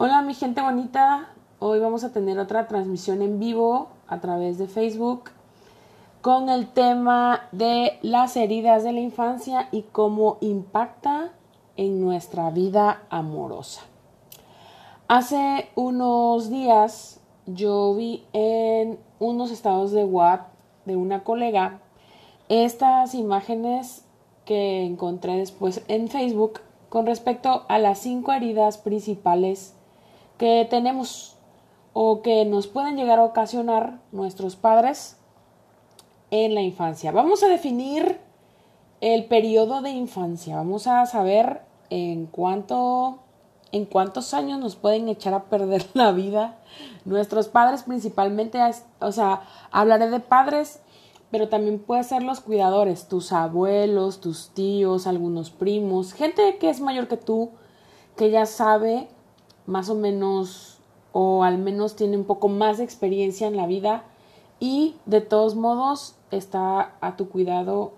Hola mi gente bonita, hoy vamos a tener otra transmisión en vivo a través de Facebook con el tema de las heridas de la infancia y cómo impacta en nuestra vida amorosa. Hace unos días yo vi en unos estados de WhatsApp de una colega estas imágenes que encontré después en Facebook con respecto a las cinco heridas principales que tenemos o que nos pueden llegar a ocasionar nuestros padres en la infancia. Vamos a definir el periodo de infancia. Vamos a saber en cuánto en cuántos años nos pueden echar a perder la vida nuestros padres principalmente, o sea, hablaré de padres, pero también puede ser los cuidadores, tus abuelos, tus tíos, algunos primos, gente que es mayor que tú, que ya sabe más o menos o al menos tiene un poco más de experiencia en la vida y de todos modos está a tu cuidado.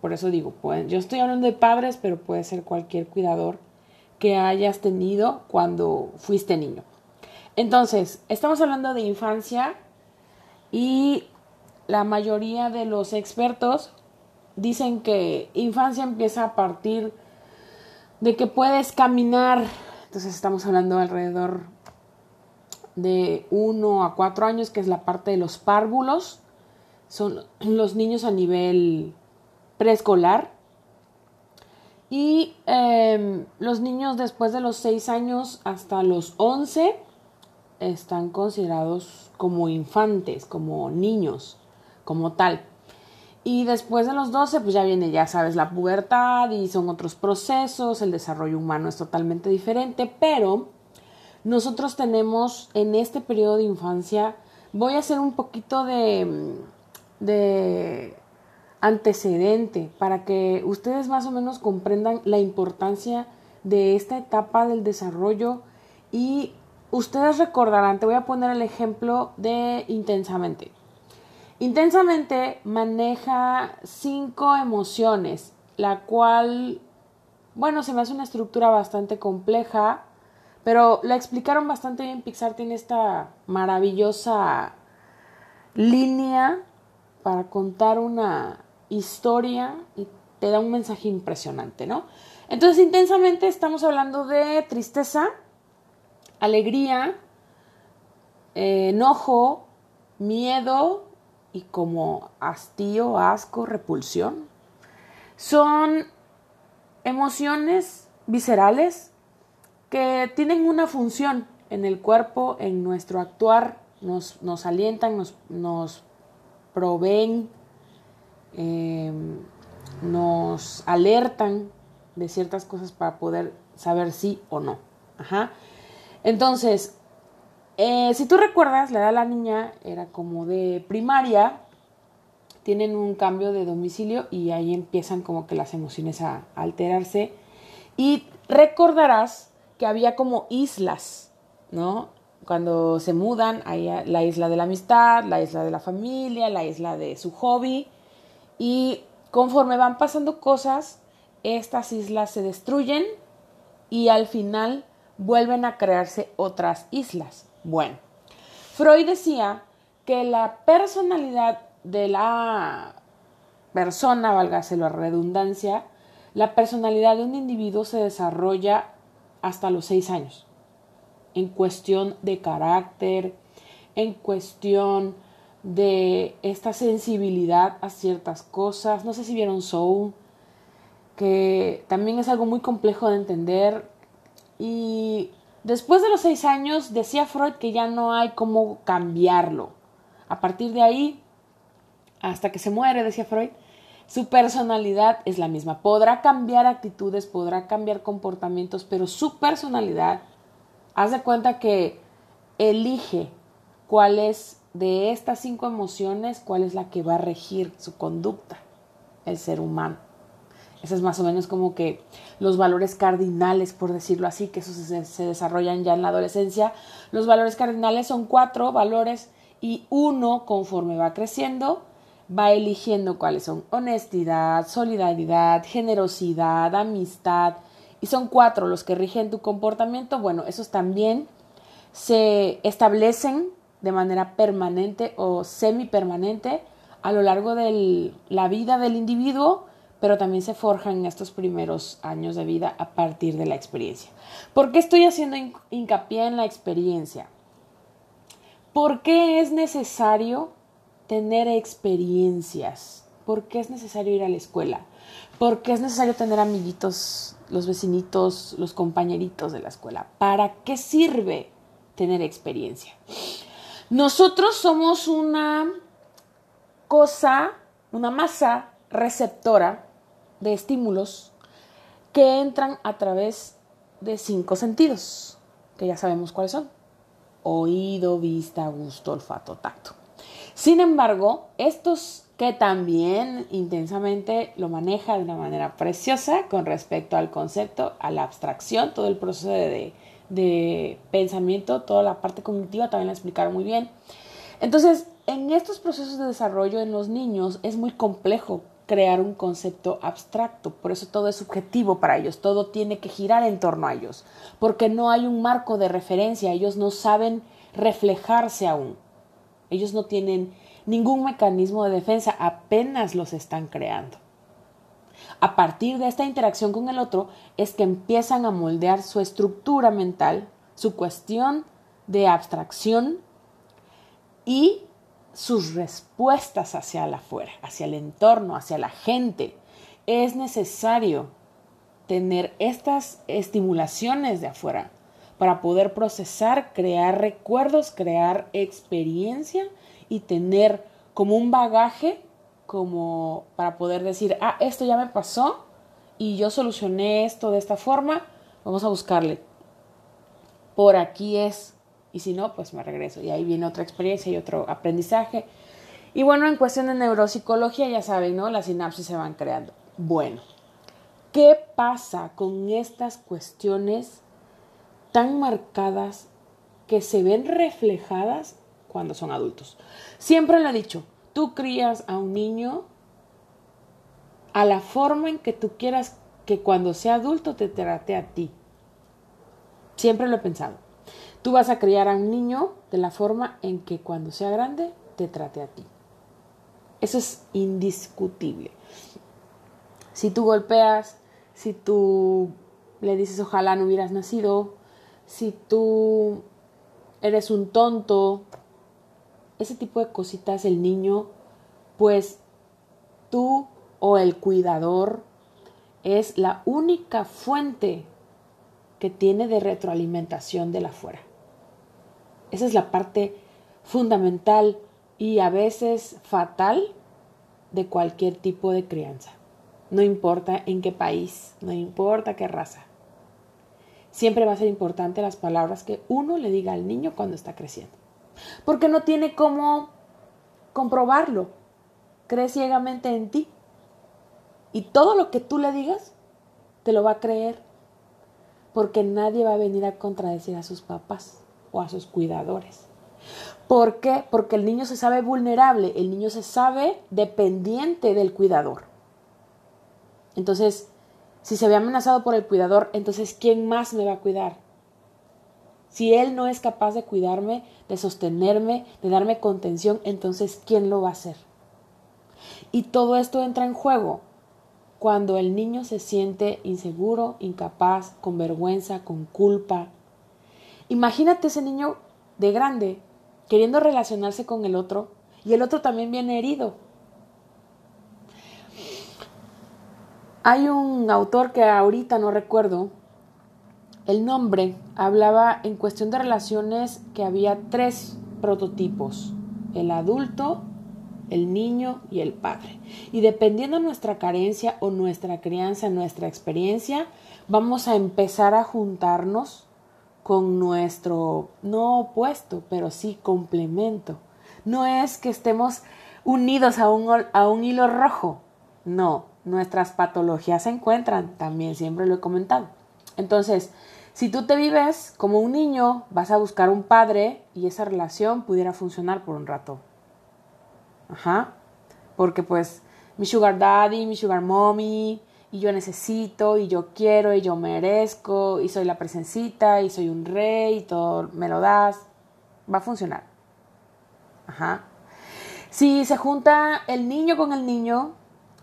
Por eso digo, yo estoy hablando de padres, pero puede ser cualquier cuidador que hayas tenido cuando fuiste niño. Entonces, estamos hablando de infancia y la mayoría de los expertos dicen que infancia empieza a partir de que puedes caminar entonces estamos hablando alrededor de 1 a 4 años, que es la parte de los párvulos. Son los niños a nivel preescolar. Y em, los niños después de los 6 años hasta los 11 están considerados como infantes, como niños, como tal. Y después de los 12, pues ya viene, ya sabes, la pubertad y son otros procesos, el desarrollo humano es totalmente diferente, pero nosotros tenemos en este periodo de infancia, voy a hacer un poquito de, de antecedente para que ustedes más o menos comprendan la importancia de esta etapa del desarrollo y ustedes recordarán, te voy a poner el ejemplo de intensamente. Intensamente maneja cinco emociones, la cual, bueno, se me hace una estructura bastante compleja, pero la explicaron bastante bien. Pixar tiene esta maravillosa línea para contar una historia y te da un mensaje impresionante, ¿no? Entonces, intensamente estamos hablando de tristeza, alegría, eh, enojo, miedo, y como hastío, asco, repulsión. Son emociones viscerales que tienen una función en el cuerpo, en nuestro actuar, nos, nos alientan, nos, nos proveen, em, nos alertan de ciertas cosas para poder saber sí o no. Ajá. Entonces, eh, si tú recuerdas, la edad de la niña era como de primaria, tienen un cambio de domicilio y ahí empiezan como que las emociones a, alterarse. Y recordarás que había como islas, ¿no? Cuando se mudan, hay la isla de la amistad, la isla de la familia, la isla de su hobby. Y conforme van pasando cosas, estas islas se destruyen y al final vuelven a crearse otras islas. Bueno, Freud decía que la personalidad de la persona, válgase la redundancia, la personalidad de un individuo se desarrolla hasta los seis años. En cuestión de carácter, en cuestión de esta sensibilidad a ciertas cosas. No sé si vieron Soul, que también es algo muy complejo de entender. Y Después de los seis años, decía Freud que ya no hay cómo cambiarlo. A partir de ahí, hasta que se muere, decía Freud, su personalidad es la misma. Podrá cambiar actitudes, podrá cambiar comportamientos, pero su personalidad, haz de cuenta que elige cuál es de estas cinco emociones, cuál es la que va a regir su conducta, el ser humano. Ese es más o menos como que los valores cardinales, por decirlo así, que esos se, desarrollan ya en la adolescencia. Los valores cardinales son cuatro valores y uno, conforme va creciendo, va eligiendo cuáles son honestidad, solidaridad, generosidad, amistad. Y son cuatro los que rigen tu comportamiento. Bueno, esos también se establecen de manera permanente o semipermanente a lo largo de la vida del individuo, pero también se forjan en estos primeros años de vida a partir de la experiencia. ¿Por qué estoy haciendo hincapié en la experiencia? ¿Por qué es necesario tener experiencias? ¿Por qué es necesario ir a la escuela? ¿Por qué es necesario tener amiguitos, los vecinitos, los compañeritos de la escuela? ¿Para qué sirve tener experiencia? Nosotros somos una cosa, una masa receptora de estímulos que entran a través de cinco sentidos, que ya sabemos cuáles son. Oído, vista, gusto, olfato, tacto. Sin embargo, estos que también intensamente lo maneja de una manera preciosa con respecto al concepto, a la abstracción, todo el proceso de, de pensamiento, toda la parte cognitiva también la explicaron muy bien. Entonces, en estos procesos de desarrollo en los niños es muy complejo crear un concepto abstracto, por eso todo es subjetivo para ellos, todo tiene que girar en torno a ellos, porque no hay un marco de referencia, ellos no saben reflejarse aún, ellos no tienen ningún mecanismo de defensa, apenas los están creando. A partir de esta interacción con el otro es que empiezan a moldear su estructura mental, su cuestión de abstracción y sus respuestas hacia la afuera, hacia el entorno, hacia la gente. Es necesario tener estas estimulaciones de afuera para poder procesar, crear recuerdos, crear experiencia y tener como un bagaje como para poder decir, ah, esto ya me pasó y yo solucioné esto de esta forma, vamos a buscarle. Por aquí es, y si no, pues me regreso. Y ahí viene otra experiencia y otro aprendizaje. Y bueno, en cuestión de neuropsicología, ya saben, ¿no? Las sinapsis se van creando. Bueno, ¿qué pasa con estas cuestiones tan marcadas que se ven reflejadas cuando son adultos? Siempre lo he dicho, tú crías a un niño a la forma en que tú quieras que cuando sea adulto te trate a ti. Siempre lo he pensado. Tú vas a criar a un niño de la forma en que cuando sea grande te trate a ti. Eso es indiscutible. Si tú golpeas, si tú le dices ojalá no hubieras nacido, si tú eres un tonto, ese tipo de cositas el niño, pues tú o el cuidador es la única fuente que tiene de retroalimentación de la fuera. Esa es la parte fundamental y a veces fatal de cualquier tipo de crianza. No importa en qué país, no importa qué raza. Siempre va a ser importante las palabras que uno le diga al niño cuando está creciendo porque no tiene cómo comprobarlo. Cree ciegamente en ti. Y todo lo que tú le digas, te lo va a creer. Porque nadie va a venir a contradecir a sus papás o a sus cuidadores. ¿Por qué? Porque el niño se sabe vulnerable, el niño se sabe dependiente del cuidador. Entonces, si se ve amenazado por el cuidador, entonces ¿quién más me va a cuidar? Si Él no es capaz de cuidarme, de sostenerme, de darme contención, entonces ¿quién lo va a hacer? Y todo esto entra en juego cuando el niño se siente inseguro, incapaz, con vergüenza, con culpa. Imagínate ese niño de grande queriendo relacionarse con el otro y el otro también viene herido. Hay un autor que ahorita no recuerdo, el nombre hablaba en cuestión de relaciones que había tres prototipos, el adulto, el niño y el padre. Y dependiendo de nuestra carencia o nuestra crianza, nuestra experiencia, vamos a empezar a juntarnos con nuestro, no opuesto, pero sí complemento. No es que estemos unidos a un, a un hilo rojo, no, nuestras patologías se encuentran, también siempre lo he comentado. Entonces, si tú te vives como un niño, vas a buscar un padre y esa relación pudiera funcionar por un rato. Ajá. Porque pues mi sugar daddy, mi sugar mommy y yo necesito y yo quiero y yo merezco y soy la presencita y soy un rey y todo me lo das, va a funcionar. Ajá. Si se junta el niño con el niño,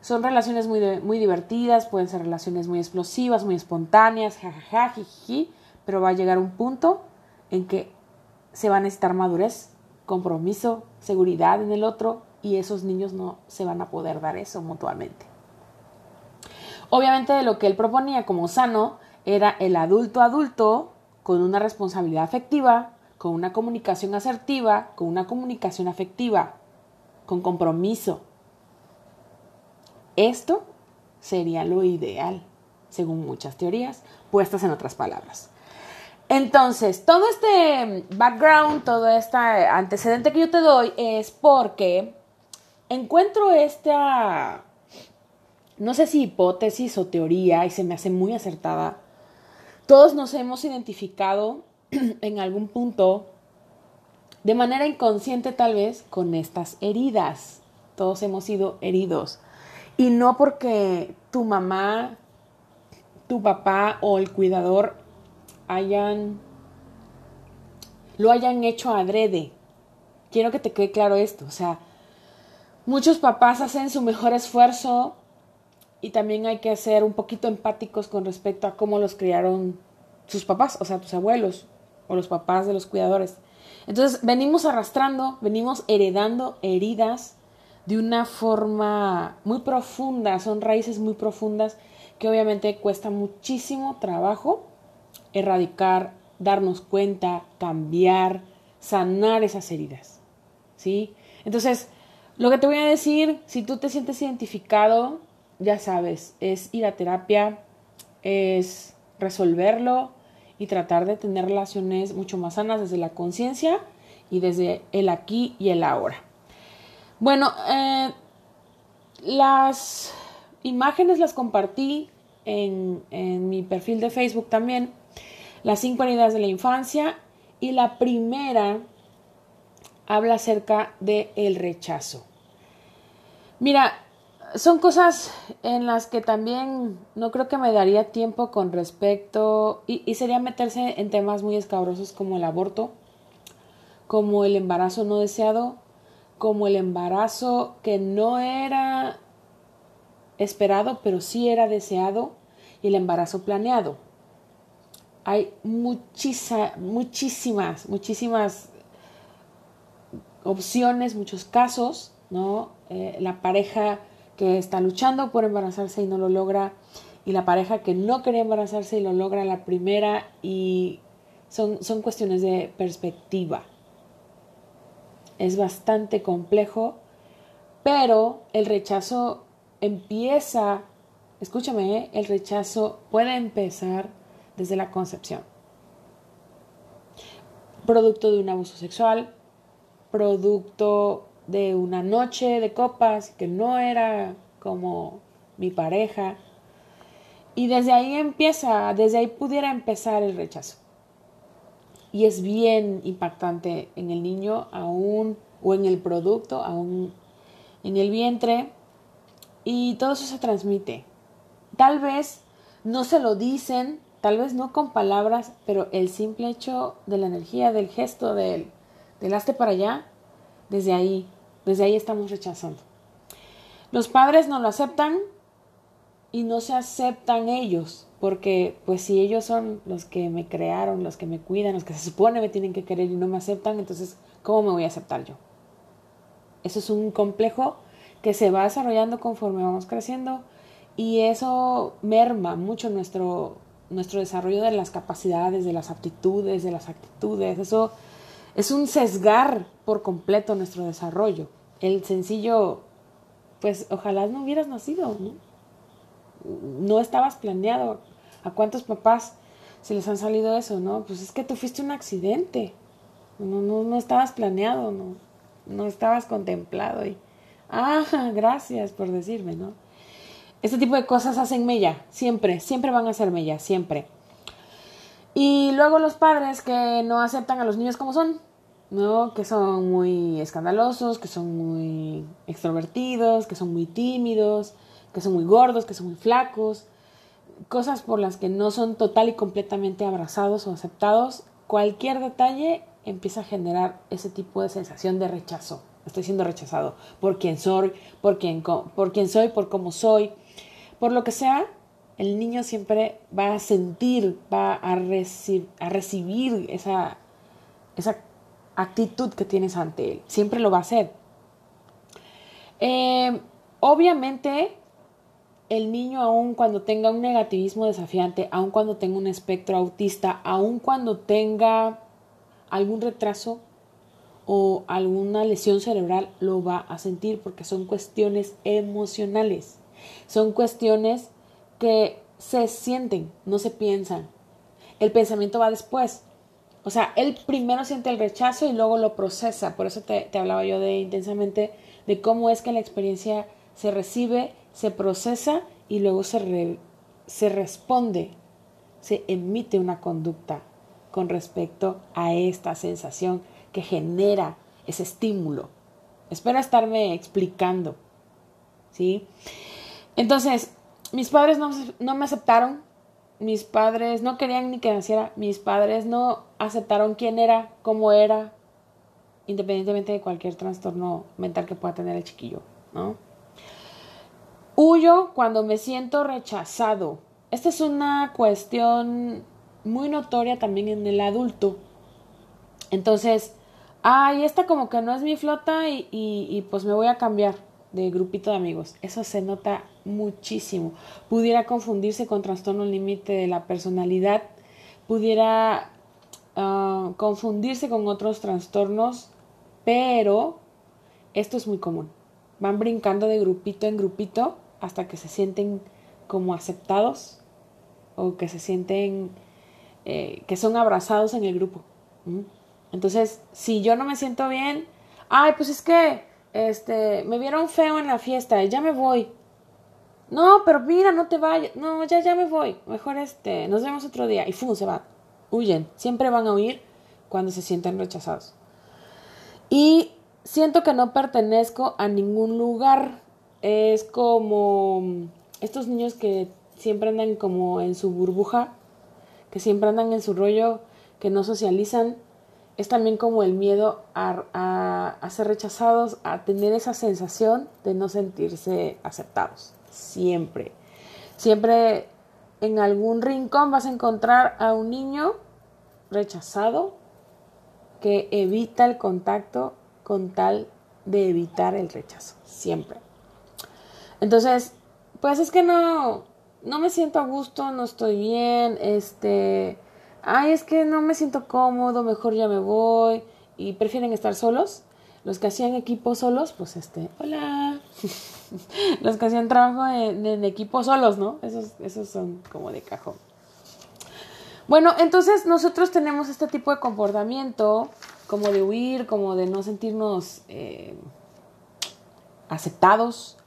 son relaciones muy, muy divertidas, pueden ser relaciones muy explosivas, muy espontáneas, jajaja, pero va a llegar un punto en que se va a necesitar madurez, compromiso, seguridad en el otro y esos niños no se van a poder dar eso mutuamente. Obviamente lo que él proponía como sano era el adulto adulto con una responsabilidad afectiva, con una comunicación asertiva, con una comunicación afectiva, con compromiso. Esto sería lo ideal, según muchas teorías, puestas en otras palabras. Entonces, todo este background, todo este antecedente que yo te doy es porque encuentro esta no sé si hipótesis o teoría, y se me hace muy acertada, todos nos hemos identificado en algún punto, de manera inconsciente tal vez, con estas heridas. Todos hemos sido heridos. Y no porque tu mamá, tu papá o el cuidador hayan lo hayan hecho adrede. Quiero que te quede claro esto, o sea, muchos papás hacen su mejor esfuerzo y también hay que ser un poquito empáticos con respecto a cómo los criaron sus papás, o sea, tus abuelos o los papás de los cuidadores. Entonces, venimos arrastrando, venimos heredando heridas de una forma muy profunda, son raíces muy profundas que obviamente cuesta muchísimo trabajo erradicar, darnos cuenta, cambiar, sanar esas heridas. ¿Sí? Entonces, lo que te voy a decir, si tú te sientes identificado ya sabes, es ir a terapia, es resolverlo y tratar de tener relaciones mucho más sanas desde la conciencia y desde el aquí y el ahora. Bueno, eh, las imágenes las compartí en, en, mi perfil de Facebook también, las cinco heridas de la infancia y la primera habla acerca del el rechazo. Mira, son cosas en las que también no creo que me daría tiempo con respecto y, sería meterse en temas muy escabrosos como el aborto, como el embarazo no deseado, como el embarazo que no era esperado pero sí era deseado y el embarazo planeado. Hay muchísimas, muchísimas opciones, muchos casos, ¿no? Eh, la pareja que está luchando por embarazarse y no lo logra, y la pareja que no quería embarazarse y lo logra la primera, y son, son cuestiones de perspectiva. Es bastante complejo, pero el rechazo empieza, escúchame, ¿eh? el rechazo puede empezar desde la concepción. Producto de un abuso sexual, producto de una noche de copas que no era como mi pareja. Y desde ahí empieza, desde ahí pudiera empezar el rechazo. Y es bien impactante en el niño aún, o en el producto, aún en el vientre. Y todo eso se transmite. Tal vez no se lo dicen, tal vez no con palabras, pero el simple hecho de la energía, del gesto, del, del hazte para allá, desde ahí desde ahí estamos rechazando. Los padres no lo aceptan y no se aceptan ellos, porque pues si ellos son los que me crearon, los que me cuidan, los que se supone me tienen que querer y no me aceptan, entonces ¿cómo me voy a aceptar yo? Eso es un complejo que se va desarrollando conforme vamos creciendo y eso merma mucho nuestro, nuestro desarrollo de las capacidades, de las aptitudes, de las actitudes. Eso es un sesgar por completo nuestro desarrollo. El sencillo, pues ojalá no hubieras nacido, ¿no? No estabas planeado. ¿A cuántos papás se les han salido eso, no? Pues es que tú fuiste un accidente. No, no, no estabas planeado, no, no estabas contemplado y, ah, gracias por decirme, ¿no? Este tipo de cosas hacen mella, siempre, siempre van a ser mella, siempre. Y luego los padres que no aceptan a los niños como son, ¿no? Que son muy escandalosos, que son muy extrovertidos, que son muy tímidos, que son muy gordos, que son muy flacos, cosas por las que no son total y completamente abrazados o aceptados, cualquier detalle empieza a generar ese tipo de sensación de rechazo. Estoy siendo rechazado por quien soy, por quien, por quien soy, por cómo soy, por lo que sea, el niño siempre va a sentir, va a, a recibir esa, esa actitud que tienes ante él. Siempre lo va a hacer. Eh, obviamente, el niño, aun cuando tenga un negativismo desafiante, aun cuando tenga un espectro autista, aun cuando tenga algún retraso o alguna lesión cerebral, lo va a sentir porque son cuestiones emocionales. Son cuestiones que se sienten, no se piensan. El pensamiento va después. O sea, él primero siente el rechazo y luego lo procesa. Por eso te, hablaba yo de intensamente de cómo es que la experiencia se recibe, se procesa y luego se, se responde, se emite una conducta con respecto a esta sensación que genera ese estímulo. Espero estarme explicando. ¿Sí? Entonces, mis padres no, me aceptaron, mis padres no querían ni que naciera, mis padres no aceptaron quién era, cómo era, independientemente de cualquier trastorno mental que pueda tener el chiquillo, ¿no? Huyo cuando me siento rechazado. Esta es una cuestión muy notoria también en el adulto. Entonces, ay, esta como que no es mi flota y pues me voy a cambiar de grupito de amigos. Eso se nota muchísimo. Pudiera confundirse con trastorno límite de la personalidad, pudiera ah, confundirse con otros trastornos, pero esto es muy común. Van brincando de grupito en grupito hasta que se sienten como aceptados o que se sienten eh, que son abrazados en el grupo. Entonces, si yo no me siento bien, ay, pues es que este, me vieron feo en la fiesta, ya me voy. No, pero mira, no te vayas. No, ya, ya me voy. Mejor este, nos vemos otro día. Y ¡fum! se va. Huyen. Siempre van a huir cuando se sienten rechazados. Y siento que no pertenezco a ningún lugar. Es como estos niños que siempre andan como en su burbuja, que siempre andan en su rollo, que no socializan es también como el miedo a, ser rechazados, a tener esa sensación de no sentirse aceptados. Siempre. Siempre en algún rincón vas a encontrar a un niño rechazado que evita el contacto con tal de evitar el rechazo. Siempre. Entonces, pues es que no, no me siento a gusto, no estoy bien, este ay, es que no me siento cómodo, mejor ya me voy, y prefieren estar solos. Los que hacían equipo solos, pues este, hola. Los que hacían trabajo en, equipo solos, ¿no? Esos, esos son como de cajón. Bueno, entonces nosotros tenemos este tipo de comportamiento, como de huir, como de no sentirnos eh, aceptados.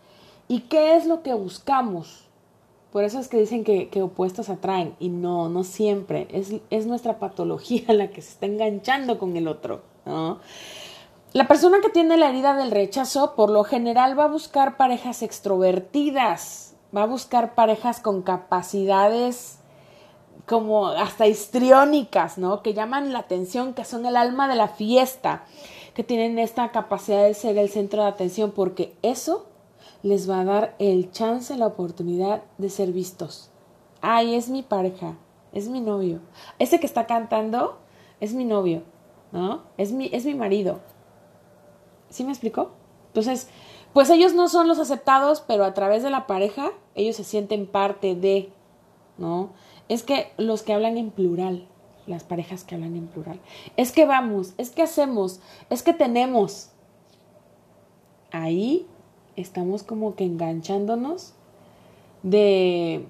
¿Y qué es lo que buscamos? Por eso es que dicen que, opuestos atraen y no, no siempre. Es, nuestra patología la que se está enganchando con el otro. La persona que tiene la herida del rechazo por lo general va a buscar parejas extrovertidas, va a buscar parejas con capacidades como hasta histriónicas, ¿no? Que llaman la atención, que son el alma de la fiesta, que tienen esta capacidad de ser el centro de atención, porque eso les va a dar el chance, la oportunidad de ser vistos. Ay, es mi pareja, es mi novio. Ese que está cantando es mi novio, ¿no? Es mi, es mi marido. ¿Sí me explicó? Entonces, pues ellos no son los aceptados, pero a través de la pareja ellos se sienten parte de, ¿no? Es que los que hablan en plural, las parejas que hablan en plural, es que vamos, es que hacemos, es que tenemos. Ahí estamos como que enganchándonos de,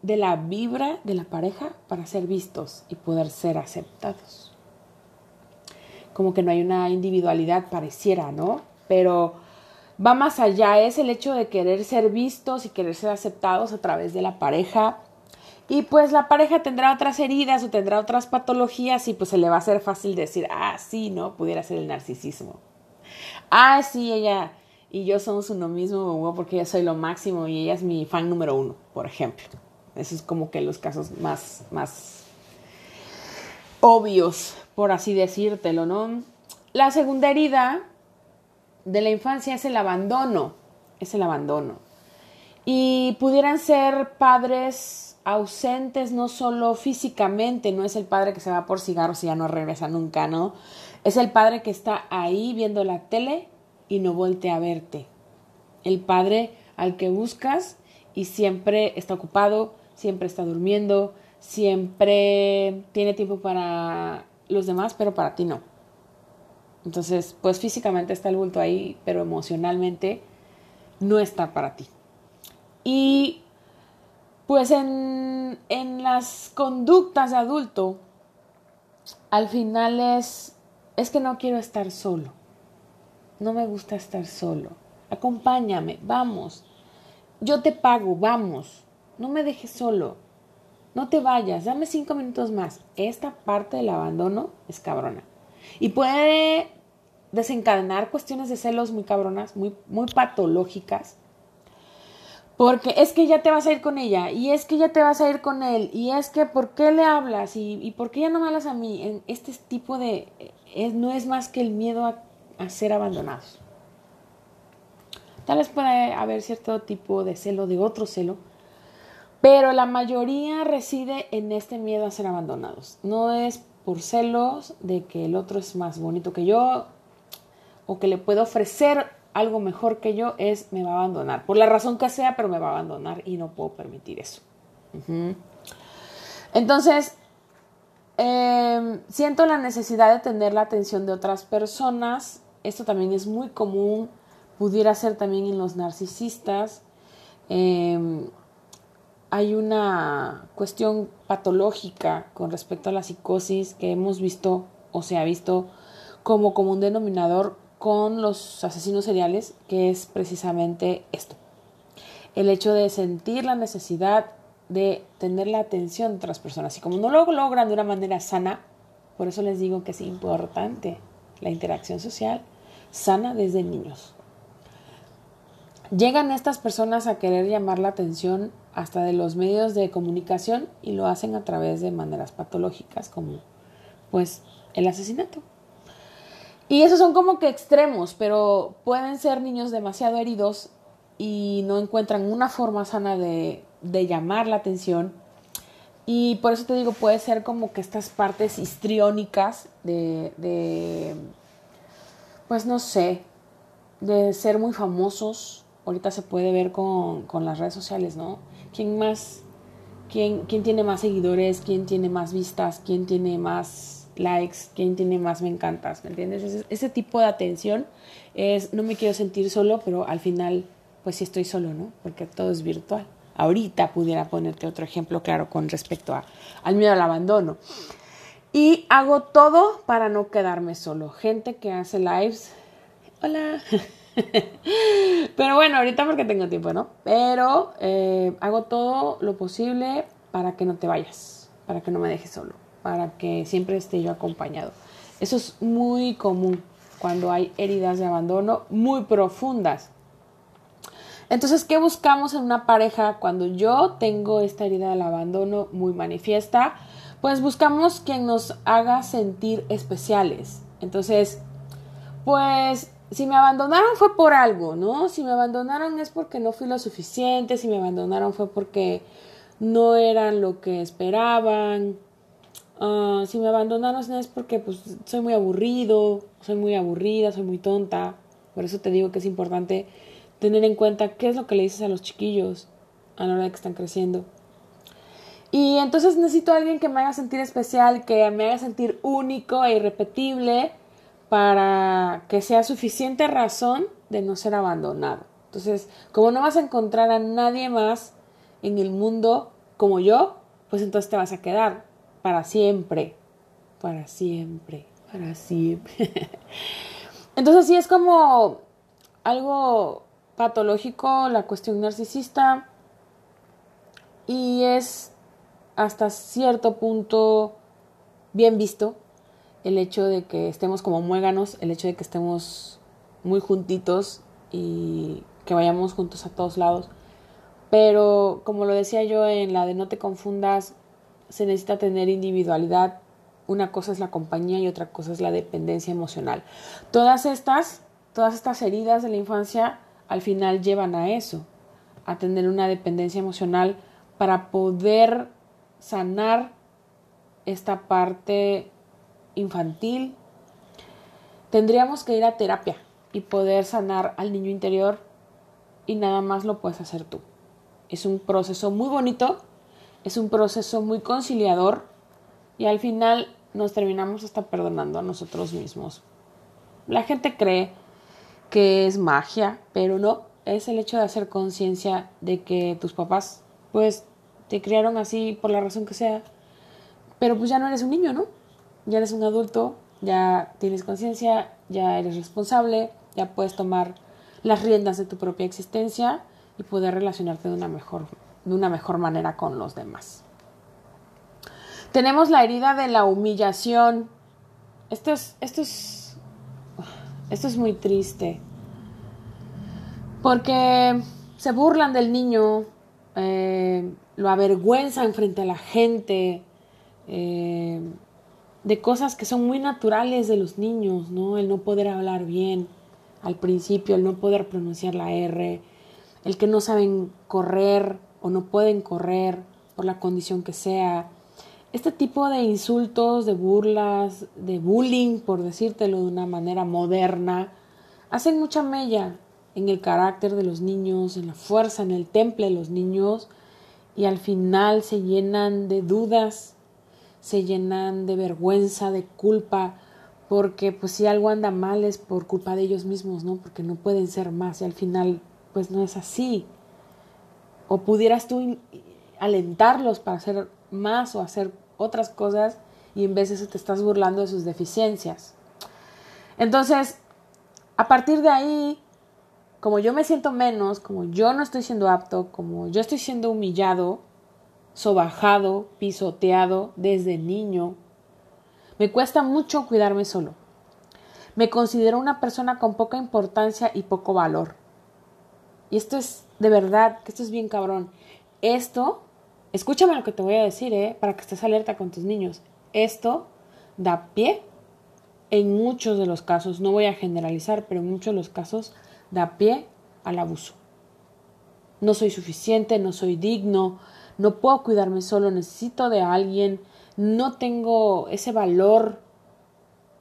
de la vibra de la pareja para ser vistos y poder ser aceptados. Como que no hay una individualidad, pareciera, ¿no? Pero va más allá, es el hecho de querer ser vistos y querer ser aceptados a través de la pareja. Y pues la pareja tendrá otras heridas o tendrá otras patologías y pues se le va a hacer fácil decir, ah, sí, ¿no? Pudiera ser el narcisismo. Ah, sí, ella y yo somos uno mismo porque yo soy lo máximo y ella es mi fan número uno, por ejemplo. Esos es como que los casos más, más obvios, por así decírtelo, ¿no? La segunda herida de la infancia es el abandono, es el abandono. Y pudieran ser padres ausentes no solo físicamente, no es el padre que se va por cigarros y ya no regresa nunca, ¿no? Es el padre que está ahí viendo la tele y no voltea a verte. El padre al que buscas y siempre está ocupado, siempre está durmiendo, siempre tiene tiempo para los demás, pero para ti no. Entonces, pues físicamente está el bulto ahí, pero emocionalmente no está para ti. Y pues en, en las conductas de adulto, al final es, es que no quiero estar solo. No me gusta estar solo. Acompáñame, vamos. Yo te pago, vamos. No me dejes solo. No te vayas, dame cinco minutos más. Esta parte del abandono es cabrona. Y puede desencadenar cuestiones de celos muy cabronas, muy, muy patológicas. Porque es que ya te vas a ir con ella, y es que ya te vas a ir con él, y es que ¿por qué le hablas? ¿Y, por qué ya no me hablas a mí? Este tipo de... Es, no es más que el miedo a, a ser abandonados. Tal vez puede haber cierto tipo de celo, de otro celo, pero la mayoría reside en este miedo a ser abandonados. No es por celos de que el otro es más bonito que yo o que le puedo ofrecer algo mejor que yo, es me va a abandonar. Por la razón que sea, pero me va a abandonar y no puedo permitir eso. Entonces, em, siento la necesidad de tener la atención de otras personas. Esto también es muy común, pudiera ser también en los narcisistas. Em, hay una cuestión patológica con respecto a la psicosis que hemos visto o se ha visto como común denominador con los asesinos seriales, que es precisamente esto. El hecho de sentir la necesidad de tener la atención de otras personas. Y como no lo logran de una manera sana, por eso les digo que es importante la interacción social sana desde niños. Llegan estas personas a querer llamar la atención hasta de los medios de comunicación y lo hacen a través de maneras patológicas como pues el asesinato. Y esos son como que extremos, pero pueden ser niños demasiado heridos y no encuentran una forma sana de, llamar la atención. Y por eso te digo, puede ser como que estas partes histriónicas de, de pues no sé, de ser muy famosos. Ahorita se puede ver con, con las redes sociales, ¿no? ¿Quién más, quién, quién tiene más seguidores? ¿Quién tiene más vistas? ¿Quién tiene más likes, quién tiene más me encantas, ¿me entiendes? Ese, tipo de atención es, no me quiero sentir solo, pero al final, pues sí estoy solo, ¿no? Porque todo es virtual. Ahorita pudiera ponerte otro ejemplo claro con respecto a, al miedo al abandono. Y hago todo para no quedarme solo. Gente que hace lives. Hola. Pero bueno, ahorita porque tengo tiempo, ¿no? Pero eh, hago todo lo posible para que no te vayas, para que no me dejes solo para que siempre esté yo acompañado. Eso es muy común cuando hay heridas de abandono muy profundas. Entonces, ¿qué buscamos en una pareja cuando yo tengo esta herida del abandono muy manifiesta? Pues buscamos quien nos haga sentir especiales. Entonces, pues si me abandonaron fue por algo, ¿no? Si me abandonaron es porque no fui lo suficiente, si me abandonaron fue porque no eran lo que esperaban, Ah, si me abandonaron es porque pues soy muy aburrido, soy muy aburrida, soy muy tonta. Por eso te digo que es importante tener en cuenta qué es lo que le dices a los chiquillos a la hora de que están creciendo. Y entonces necesito a alguien que me haga sentir especial, que me haga sentir único e irrepetible para que sea suficiente razón de no ser abandonado. Entonces, como no vas a encontrar a nadie más en el mundo como yo, pues entonces te vas a quedar para siempre, para siempre, para siempre. Entonces sí es como algo patológico la cuestión narcisista y es hasta cierto punto bien visto el hecho de que estemos como muéganos, el hecho de que estemos muy juntitos y que vayamos juntos a todos lados. Pero como lo decía yo en la de no te confundas, se necesita tener individualidad. Una cosa es la compañía y otra cosa es la dependencia emocional. Todas estas, todas estas heridas de la infancia al final llevan a eso, a tener una dependencia emocional para poder sanar esta parte infantil. Tendríamos que ir a terapia y poder sanar al niño interior y nada más lo puedes hacer tú. Es un proceso muy bonito, es un proceso muy conciliador y al final nos terminamos hasta perdonando a nosotros mismos. La gente cree que es magia, pero no, es el hecho de hacer conciencia de que tus papás pues te criaron así por la razón que sea, pero pues ya no eres un niño, ¿no? Ya eres un adulto, ya tienes conciencia, ya eres responsable, ya puedes tomar las riendas de tu propia existencia y poder relacionarte de una mejor, de una mejor manera con los demás. Tenemos la herida de la humillación. Esto es, esto es, esto es muy triste. Porque se burlan del niño, eh, lo avergüenzan frente a la gente, eh, de cosas que son muy naturales de los niños, ¿no? El no poder hablar bien al principio, el no poder pronunciar la R, el que no saben correr o no pueden correr por la condición que sea. Este tipo de insultos, de burlas, de bullying, por decírtelo de una manera moderna, hacen mucha mella en el carácter de los niños, en la fuerza, en el temple de los niños, y al final se llenan de dudas, se llenan de vergüenza, de culpa, porque pues si algo anda mal es por culpa de ellos mismos, ¿no? Porque no pueden ser más y al final pues no es así. O pudieras tú alentarlos para hacer más o hacer otras cosas y en vez de eso te estás burlando de sus deficiencias. Entonces, a partir de ahí, como yo me siento menos, como yo no estoy siendo apto, como yo estoy siendo humillado, sobajado, pisoteado desde niño. Me cuesta mucho cuidarme solo. Me considero una persona con poca importancia y poco valor. Y esto es de verdad, que esto es bien cabrón. Esto, escúchame lo que te voy a decir, ¿eh? para que estés alerta con tus niños. Esto da pie, en muchos de los casos, no voy a generalizar, pero en muchos de los casos da pie al abuso. No soy suficiente, no soy digno, no puedo cuidarme solo, necesito de alguien, no tengo ese valor,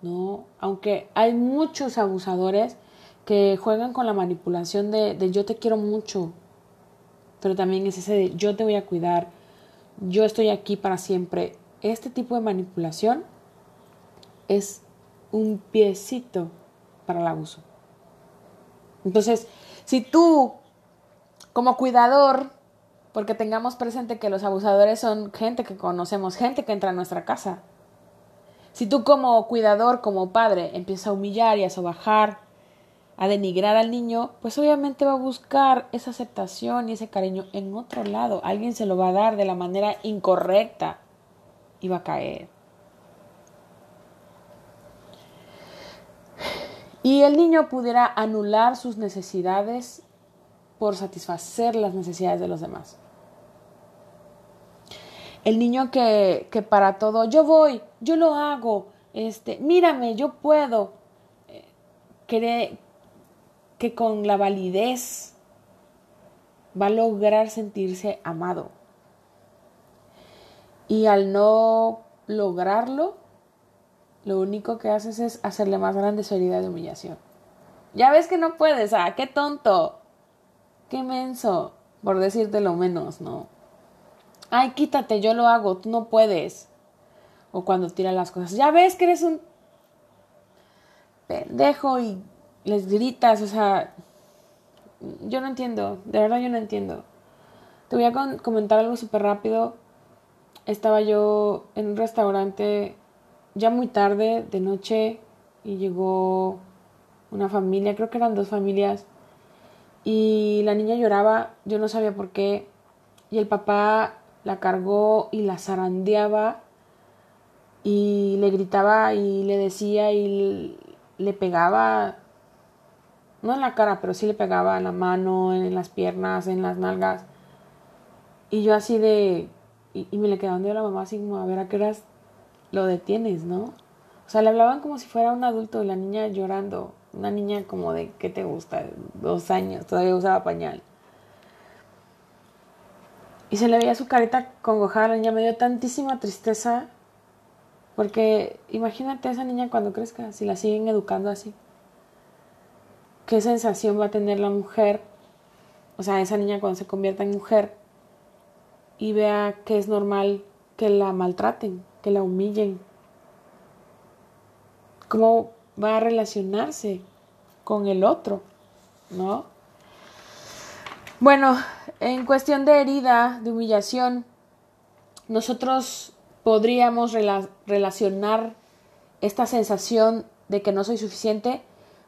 ¿no? Aunque hay muchos abusadores que juegan con la manipulación de, de yo te quiero mucho, pero también es ese de yo te voy a cuidar, yo estoy aquí para siempre. Este tipo de manipulación es un piecito para el abuso. Entonces, si tú como cuidador porque tengamos presente que los abusadores son gente que conocemos, gente que entra a nuestra casa. Si tú como cuidador, como padre, empiezas a humillar y a sobajar, a denigrar al niño, pues obviamente va a buscar esa aceptación y ese cariño en otro lado. Alguien se lo va a dar de la manera incorrecta y va a caer. Y el niño pudiera anular sus necesidades por satisfacer las necesidades de los demás. El niño que, que para todo, yo voy, yo lo hago, este, mírame, yo puedo. Eh, cree que con la validez va a lograr sentirse amado. Y al no lograrlo, lo único que haces es hacerle más grande su herida de humillación. Ya ves que no puedes, ah, qué tonto, qué menso, por decirte lo menos, ¿no? Ay, quítate, yo lo hago, tú no puedes. O cuando tira las cosas, ya ves que eres un pendejo y les gritas, o sea, yo no entiendo, de verdad yo no entiendo. Te voy a comentar algo súper rápido. Estaba yo en un restaurante ya muy tarde, de noche, y llegó una familia, creo que eran dos familias, y la niña lloraba, yo no sabía por qué, y el papá la cargó y la zarandeaba y le gritaba y le decía y le pegaba. no en la cara, pero sí le pegaba en la mano, en las piernas, en las nalgas. Y yo así de, y, me le quedaba a la mamá así como, a ver a qué horas lo detienes, ¿no? O sea, le hablaban como si fuera un adulto y la niña llorando. Una niña como de, ¿qué te gusta? Dos años, todavía usaba pañal. Y se le veía su carita congojada, niña me dio tantísima tristeza. Porque imagínate a esa niña cuando crezca, si la siguen educando así. ¿Qué sensación va a tener la mujer? O sea, esa niña cuando se convierta en mujer y vea que es normal que la maltraten, que la humillen. ¿Cómo va a relacionarse con el otro? ¿No? Bueno, en cuestión de herida, de humillación, nosotros podríamos relacionar esta sensación de que no soy suficiente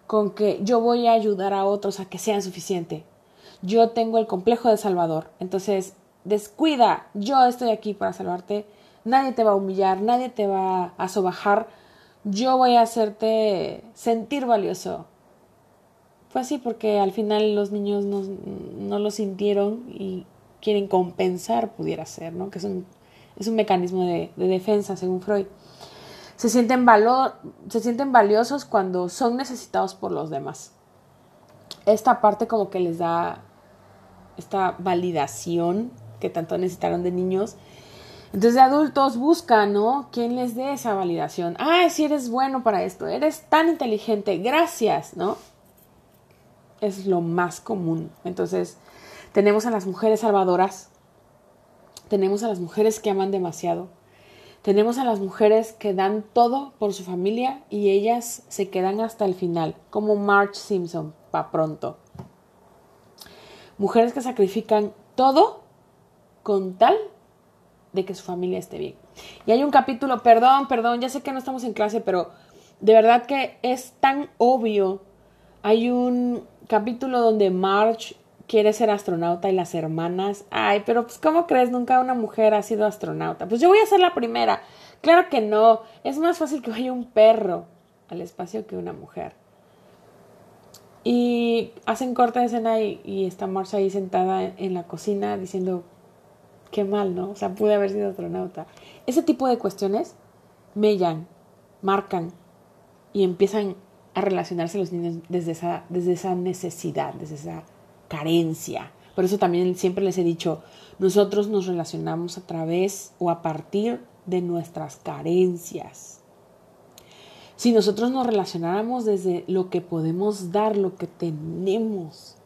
con que yo voy a ayudar a otros a que sean suficiente. Yo tengo el complejo de Salvador, entonces descuida, yo estoy aquí para salvarte, nadie te va a humillar, nadie te va a sobajar, yo voy a hacerte sentir valioso. Fue así porque al final los niños no, lo sintieron y quieren compensar, pudiera ser, ¿no? Que es un, es un mecanismo de, de defensa, según Freud. Se sienten, valor, se sienten valiosos cuando son necesitados por los demás. Esta parte como que les da esta validación que tanto necesitaron de niños. Entonces de adultos buscan, ¿no? ¿Quién les dé esa validación? Ah, si eres bueno para esto, eres tan inteligente, gracias, ¿no? Es lo más común. Entonces tenemos a las mujeres salvadoras, tenemos a las mujeres que aman demasiado, tenemos a las mujeres que dan todo por su familia y ellas se quedan hasta el final, como Marge Simpson, pa' pronto. Mujeres que sacrifican todo con tal de que su familia esté bien. Y hay un capítulo, perdón, perdón, ya sé que no estamos en clase, pero de verdad que es tan obvio. Hay un capítulo donde Marge quiere ser astronauta y las hermanas, ay, pero pues ¿cómo crees? Nunca una mujer ha sido astronauta. Pues yo voy a ser la primera. Claro que no, es más fácil que vaya un perro al espacio que una mujer. Y hacen corta escena y, está Marge ahí sentada en la cocina diciendo, qué mal, ¿no? O sea, pude haber sido astronauta. Ese tipo de cuestiones mellan, marcan y empiezan a relacionarse los niños desde esa, desde esa necesidad, desde esa carencia. Por eso también siempre les he dicho, nosotros nos relacionamos a través o a partir de nuestras carencias. Si nosotros nos relacionáramos desde lo que podemos dar, lo que tenemos,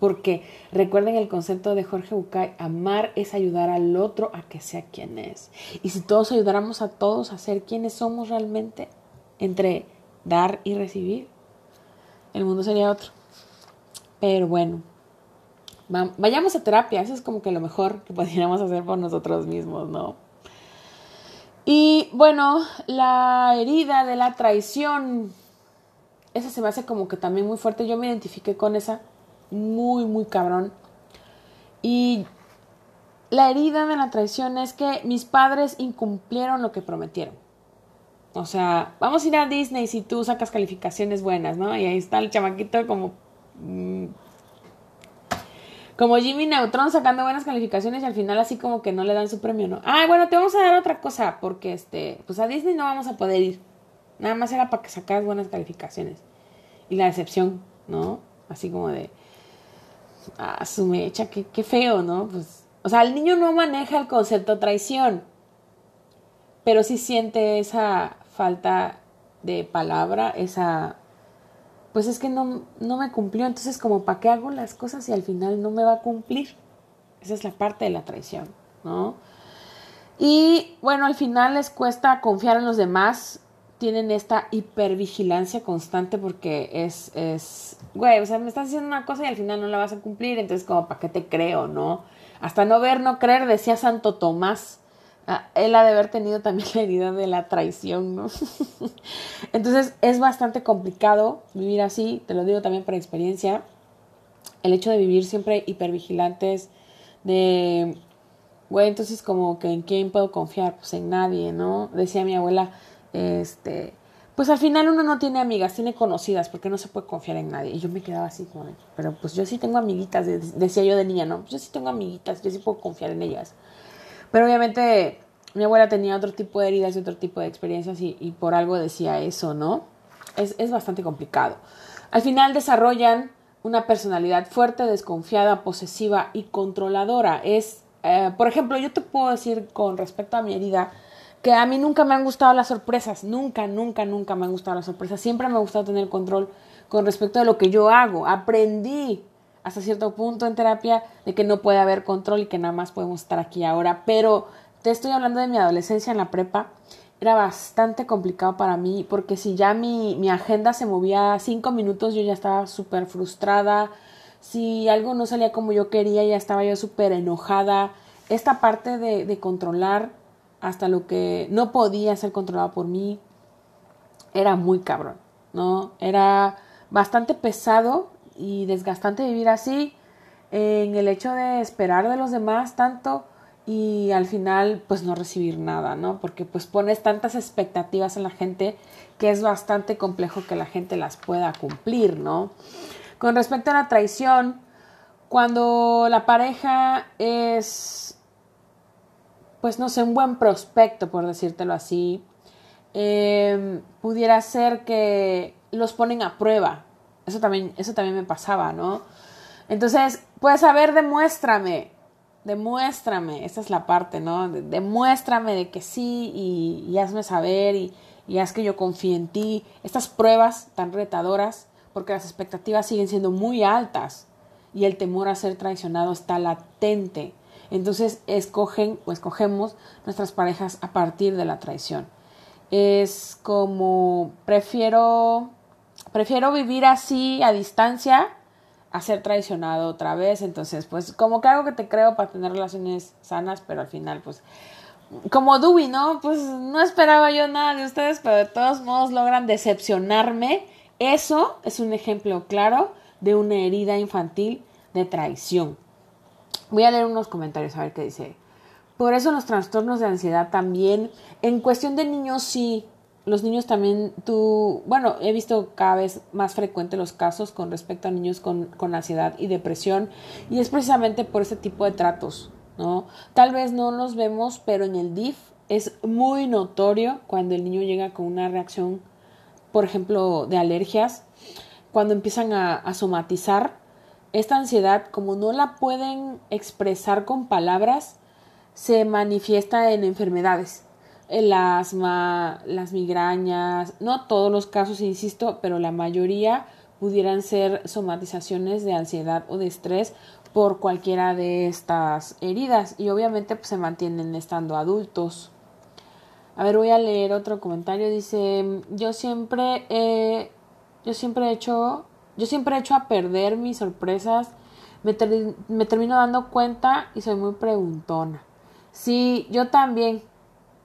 porque recuerden el concepto de Jorge Bucay, amar es ayudar al otro a que sea quien es. Y si todos ayudáramos a todos a ser quienes somos realmente, entre dar y recibir, el mundo sería otro. Pero bueno, vayamos a terapia, eso es como que lo mejor que podríamos hacer por nosotros mismos, ¿no? Y bueno, la herida de la traición, esa se me hace como que también muy fuerte, yo me identifiqué con esa muy, muy cabrón. Y la herida de la traición es que mis padres incumplieron lo que prometieron. O sea, vamos a ir a Disney si tú sacas calificaciones buenas, ¿no? Y ahí está el chamaquito como... Mm, como Jimmy Neutron sacando buenas calificaciones y al final así como que no le dan su premio, ¿no? Ah, bueno, te vamos a dar otra cosa porque este, pues a Disney no vamos a poder ir. Nada más era para que sacaras buenas calificaciones. Y la decepción, ¿no? Así como de, a su mecha, qué, qué feo, ¿no? Pues, o sea, el niño no maneja el concepto traición, pero sí siente esa falta de palabra, esa, pues es que no, no me cumplió, entonces como para qué hago las cosas y al final no me va a cumplir. Esa es la parte de la traición, ¿no? Y bueno, al final les cuesta confiar en los demás, tienen esta hipervigilancia constante porque es, es, güey, o sea, me estás diciendo una cosa y al final no la vas a cumplir, entonces como, ¿para qué te creo, no? Hasta no ver, no creer, decía Santo Tomás. Ah, él ha de haber tenido también la herida de la traición, ¿no? entonces es bastante complicado vivir así, te lo digo también por experiencia. El hecho de vivir siempre hipervigilantes, de, güey, entonces como que en quién puedo confiar, pues en nadie, ¿no? Decía mi abuela, este, pues al final uno no tiene amigas, tiene conocidas, porque no se puede confiar en nadie. Y yo me quedaba así como, pero pues yo sí tengo amiguitas, decía yo de niña, ¿no? Yo sí tengo amiguitas, yo sí puedo confiar en ellas. Pero obviamente mi abuela tenía otro tipo de heridas y otro tipo de experiencias y, por algo decía eso, ¿no? Es, es bastante complicado. Al final desarrollan una personalidad fuerte, desconfiada, posesiva y controladora. Es, eh, por ejemplo, yo te puedo decir con respecto a mi herida, que a mí nunca me han gustado las sorpresas, nunca, nunca, nunca me han gustado las sorpresas, siempre me ha gustado tener control con respecto a lo que yo hago. Aprendí hasta cierto punto en terapia de que no puede haber control y que nada más podemos estar aquí ahora, pero te estoy hablando de mi adolescencia en la prepa, era bastante complicado para mí porque si ya mi, mi agenda se movía cinco minutos yo ya estaba súper frustrada, si algo no salía como yo quería ya estaba yo súper enojada. Esta parte de, de controlar hasta lo que no podía ser controlado por mí, era muy cabrón, ¿no? Era bastante pesado y desgastante vivir así, en el hecho de esperar de los demás tanto y al final pues no recibir nada, ¿no? Porque pues pones tantas expectativas en la gente que es bastante complejo que la gente las pueda cumplir, ¿no? Con respecto a la traición, cuando la pareja es pues no sé, un buen prospecto, por decírtelo así, em, pudiera ser que los ponen a prueba. Eso también, eso también me pasaba, ¿no? Entonces, pues a ver, demuéstrame, demuéstrame, esta es la parte, ¿no? Demuéstrame de que sí y, hazme saber y, y haz que yo confíe en ti. Estas pruebas tan retadoras, porque las expectativas siguen siendo muy altas y el temor a ser traicionado está latente. Entonces escogen o escogemos nuestras parejas a partir de la traición. Es como prefiero prefiero vivir así a distancia a ser traicionado otra vez. Entonces, pues como que algo que te creo para tener relaciones sanas, pero al final, pues como Dewey, ¿no? Pues no esperaba yo nada de ustedes, pero de todos modos logran decepcionarme. Eso es un ejemplo claro de una herida infantil de traición. Voy a leer unos comentarios a ver qué dice. Por eso los trastornos de ansiedad también, en cuestión de niños sí, los niños también, tú, bueno, he visto cada vez más frecuente los casos con respecto a niños con, con ansiedad y depresión y es precisamente por ese tipo de tratos, ¿no? Tal vez no los vemos, pero en el DIF es muy notorio cuando el niño llega con una reacción, por ejemplo, de alergias, cuando empiezan a, a somatizar esta ansiedad, como no la pueden expresar con palabras, se manifiesta en enfermedades. El asma, las migrañas, no todos los casos, insisto, pero la mayoría pudieran ser somatizaciones de ansiedad o de estrés por cualquiera de estas heridas y obviamente pues, se mantienen estando adultos. A ver, voy a leer otro comentario. Dice, yo siempre yo siempre he hecho yo siempre he hecho a perder mis sorpresas, me, me termino dando cuenta y soy muy preguntona. Sí, yo también.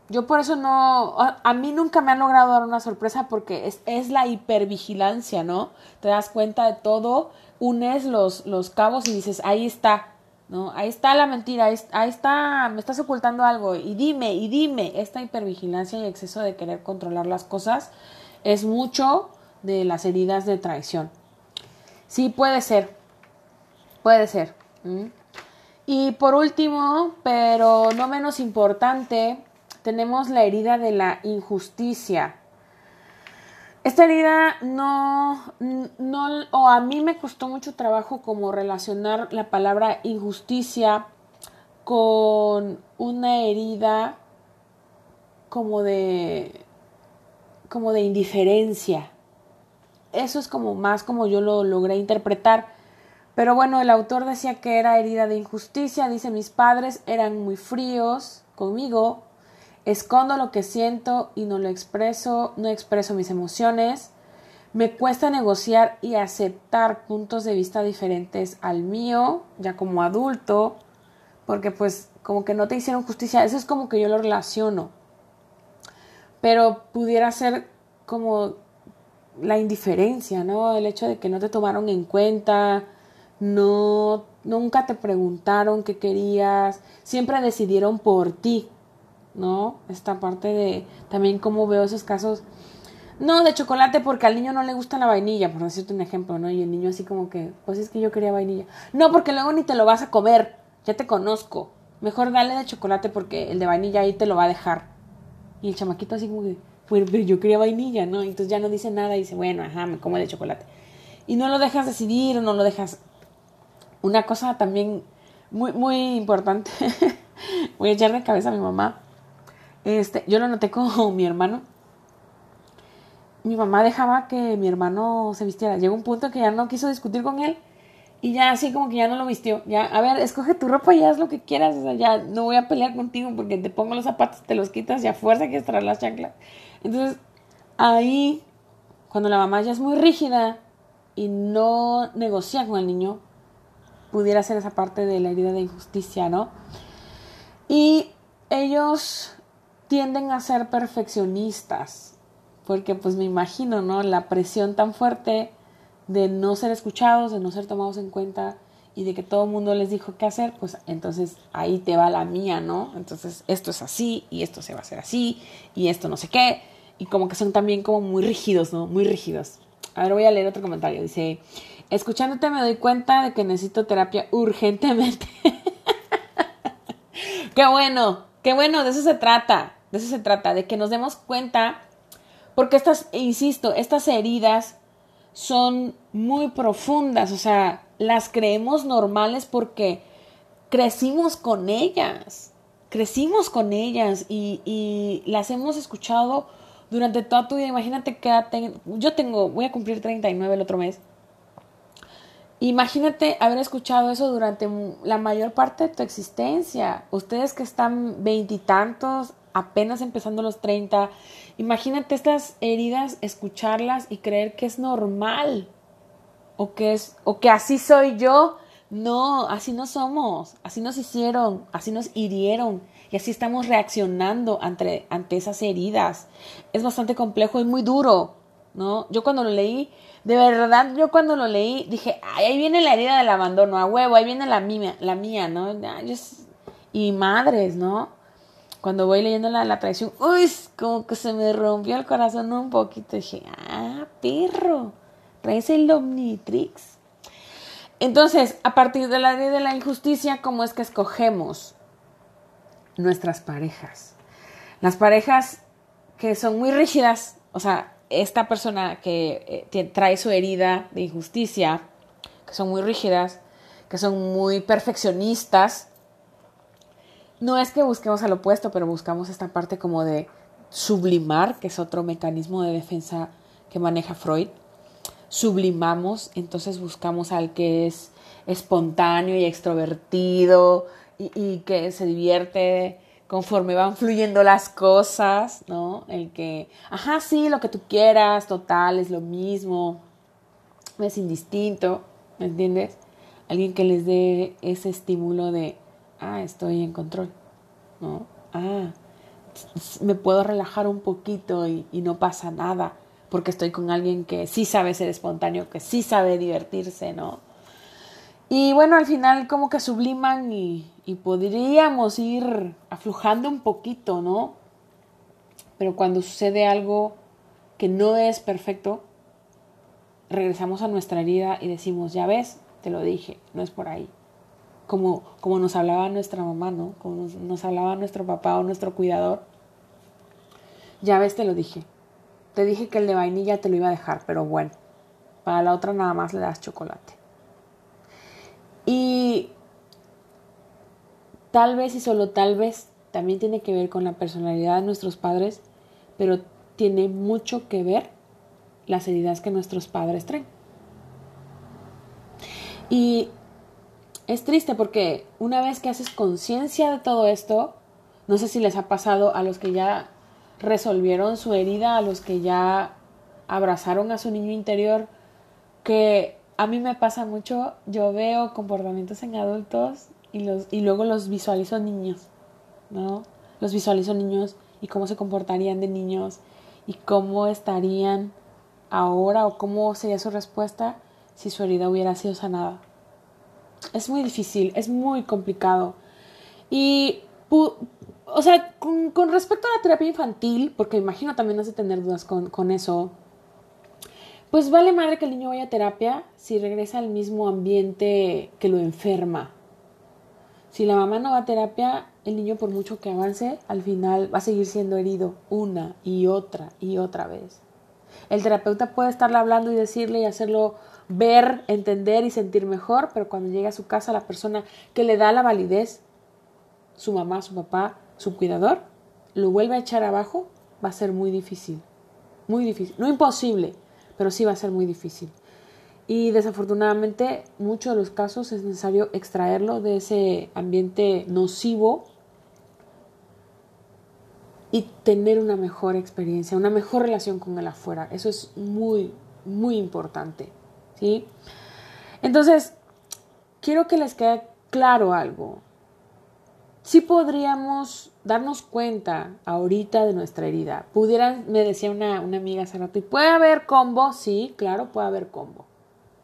Yo por eso no, a, mí nunca me han logrado dar una sorpresa porque es, es, la hipervigilancia, ¿no? Te das cuenta de todo, unes los, los cabos y dices, ahí está, ¿no? Ahí está la mentira, ahí, ahí, está, me estás ocultando algo y dime, y dime, esta hipervigilancia y exceso de querer controlar las cosas es mucho de las heridas de traición. Sí, puede ser. Puede ser. Y por último, pero no menos importante, tenemos la herida de la injusticia. Esta herida no, no, o a mí me costó mucho trabajo como relacionar la palabra injusticia con una herida como de, como de indiferencia eso es como más como yo lo logré interpretar. Pero bueno, el autor decía que era herida de injusticia, dice mis padres eran muy fríos conmigo, escondo lo que siento y no lo expreso, no expreso mis emociones, me cuesta negociar y aceptar puntos de vista diferentes al mío, ya como adulto, porque pues como que no te hicieron justicia, eso es como que yo lo relaciono. Pero pudiera ser como la indiferencia, ¿no? El hecho de que no te tomaron en cuenta, no, nunca te preguntaron qué querías, siempre decidieron por ti, ¿no? Esta parte de también cómo veo esos casos no, de chocolate porque al niño no le gusta la vainilla, por decirte un ejemplo, ¿no? Y el niño así como que, pues es que yo quería vainilla. No, porque luego ni te lo vas a comer, ya te conozco. Mejor dale de chocolate porque el de vainilla ahí te lo va a dejar. Y el chamaquito así como que, bueno, pero yo quería vainilla, ¿no? Entonces ya no dice nada y dice, bueno, ajá, me como de chocolate. Y no lo dejas decidir no lo dejas. Una cosa también muy, muy importante, voy a echar de cabeza a mi mamá. Este, yo lo noté con mi hermano mi mamá dejaba que mi hermano se vistiera. Llegó un punto que ya no quiso discutir con él y ya así como que ya no lo vistió. Ya, a ver, escoge tu ropa y haz lo que quieras. Ya no voy a pelear contigo porque te pongo los zapatos, te los quitas y a fuerza quieres traer las chanclas. Entonces, ahí, cuando la mamá ya es muy rígida y no negocia con el niño, pudiera ser esa parte de la herida de injusticia, ¿no? Y ellos tienden a ser perfeccionistas porque pues me imagino, ¿no? La presión tan fuerte de no ser escuchados, de no ser tomados en cuenta y de que todo el mundo les dijo qué hacer, pues entonces ahí te va la mía, ¿no? Entonces esto es así y esto se va a hacer así y esto no sé qué y como que son también como muy rígidos, ¿no? Muy rígidos. A ver, voy a leer otro comentario. Dice, escuchándote me doy cuenta de que necesito terapia urgentemente. qué bueno, qué bueno, de eso se trata, de eso se trata, de que nos demos cuenta porque estas, insisto, estas heridas son muy profundas, o sea, las creemos normales porque crecimos con ellas, crecimos con ellas y, las hemos escuchado durante toda tu vida. Imagínate que yo tengo, voy a cumplir 39 el otro mes. Imagínate haber escuchado eso durante la mayor parte de tu existencia. Ustedes que están veintitantos, apenas empezando los 30, imagínate estas heridas, escucharlas y creer que es normal o que es o que así soy yo. No, así no somos, así nos hicieron, así nos hirieron y así estamos reaccionando ante, ante esas heridas. Es bastante complejo y muy duro, ¿no? Yo cuando lo leí, de verdad, yo cuando lo leí dije, Ay, ahí viene la herida del abandono, a huevo, ahí viene la mía, la mía ¿no? y madres, ¿no? Cuando voy leyendo la, la tradición, uy, como que se me rompió el corazón un poquito. dije, ah, perro, traes el Omnitrix. Entonces, a partir de la ley de la injusticia, ¿cómo es que escogemos nuestras parejas? Las parejas que son muy rígidas, o sea, esta persona que eh, trae su herida de injusticia, que son muy rígidas, que son muy perfeccionistas, no es que busquemos al opuesto, pero buscamos esta parte como de sublimar, que es otro mecanismo de defensa que maneja Freud. Sublimamos, entonces buscamos al que es espontáneo y extrovertido y, que se divierte conforme van fluyendo las cosas, ¿no? El que, ajá, sí, lo que tú quieras, total, es lo mismo, es indistinto, ¿me entiendes? Alguien que les dé ese estímulo de ah, estoy en control, ¿no? Ah, me puedo relajar un poquito y, no pasa nada porque estoy con alguien que sí sabe ser espontáneo, que sí sabe divertirse, ¿no? Y bueno, al final como que subliman y, y podríamos ir aflojando un poquito, ¿no? Pero cuando sucede algo que no es perfecto, regresamos a nuestra herida y decimos, ya ves, te lo dije, no es por ahí como, como nos hablaba nuestra mamá, ¿no? Como nos, hablaba nuestro papá o nuestro cuidador. Ya ves, te lo dije. Te dije que el de vainilla te lo iba a dejar, pero bueno, para la otra nada más le das chocolate. Y tal vez y solo tal vez también tiene que ver con la personalidad de nuestros padres, pero tiene mucho que ver las heridas que nuestros padres traen. Y es triste porque una vez que haces conciencia de todo esto, no sé si les ha pasado a los que ya resolvieron su herida, a los que ya abrazaron a su niño interior, que a mí me pasa mucho, yo veo comportamientos en adultos y, los, y luego los visualizo niños, ¿no? Los visualizo niños y cómo se comportarían de niños y cómo estarían ahora o cómo sería su respuesta si su herida hubiera sido sanada es muy difícil, es muy complicado. Y o sea, con, respecto a la terapia infantil, porque imagino también hace tener dudas con, con eso, pues vale madre que el niño vaya a terapia si regresa al mismo ambiente que lo enferma. Si la mamá no va a terapia, el niño por mucho que avance, al final va a seguir siendo herido una y otra y otra vez. El terapeuta puede estarle hablando y decirle y hacerlo ver, entender y sentir mejor, pero cuando llega a su casa la persona que le da la validez, su mamá, su papá, su cuidador, lo vuelve a echar abajo, va a ser muy difícil. Muy difícil. No imposible, pero sí va a ser muy difícil. Y desafortunadamente, muchos de los casos es necesario extraerlo de ese ambiente nocivo y tener una mejor experiencia, una mejor relación con el afuera. Eso es muy, muy importante. ¿Sí? Entonces, quiero que les quede claro algo. Si podríamos darnos cuenta ahorita de nuestra herida. Pudieran, me decía una, una amiga hace rato, ¿y puede haber combo? Sí, claro, puede haber combo.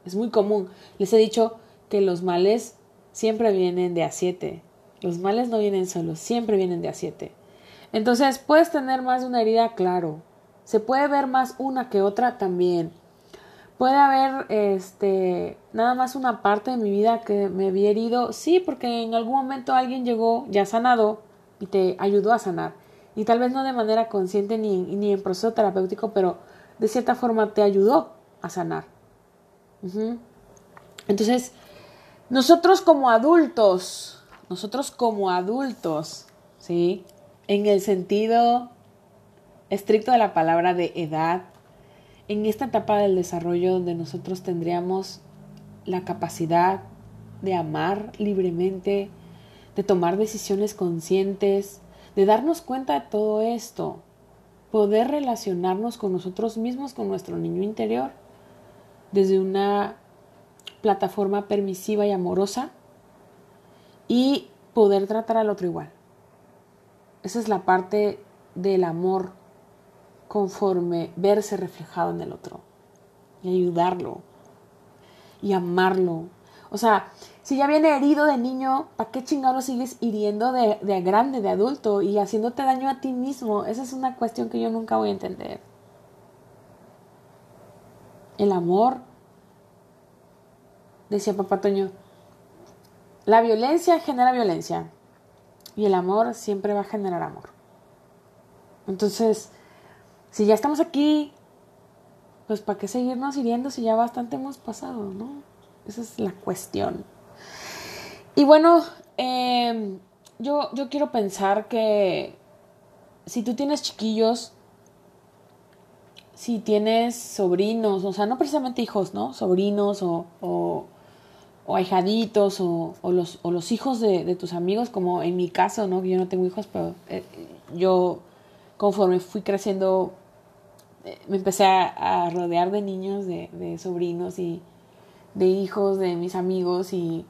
Es muy común. Les he dicho que los males siempre vienen de a 7. Los males no vienen solos, siempre vienen de a 7. Entonces, puedes tener más de una herida, claro. Se puede ver más una que otra también. Puede haber este nada más una parte de mi vida que me había herido, sí, porque en algún momento alguien llegó ya sanado y te ayudó a sanar. Y tal vez no de manera consciente ni, ni en proceso terapéutico, pero de cierta forma te ayudó a sanar. Entonces, nosotros como adultos, nosotros como adultos, ¿sí? en el sentido estricto de la palabra de edad, en esta etapa del desarrollo donde nosotros tendríamos la capacidad de amar libremente, de tomar decisiones conscientes, de darnos cuenta de todo esto, poder relacionarnos con nosotros mismos, con nuestro niño interior, desde una plataforma permisiva y amorosa y poder tratar al otro igual. Esa es la parte del amor conforme verse reflejado en el otro y ayudarlo y amarlo. O sea, si ya viene herido de niño, ¿para qué chingados sigues hiriendo de, de grande, de adulto y haciéndote daño a ti mismo? Esa es una cuestión que yo nunca voy a entender. El amor, decía papá Toño, la violencia genera violencia. Y el amor siempre va a generar amor. Entonces, si ya estamos aquí, pues ¿para qué seguirnos hiriendo si ya bastante hemos pasado, no? Esa es la cuestión. Y bueno, em, yo, yo quiero pensar que si tú tienes chiquillos, si tienes sobrinos, o sea, no precisamente hijos, ¿no? Sobrinos o, o ahijaditos o, o, los, o los hijos de, tus amigos, como en mi caso, ¿no? Yo no tengo hijos, pero eh, yo conforme fui creciendo me empecé a, rodear de niños, de, sobrinos y de hijos de mis amigos y,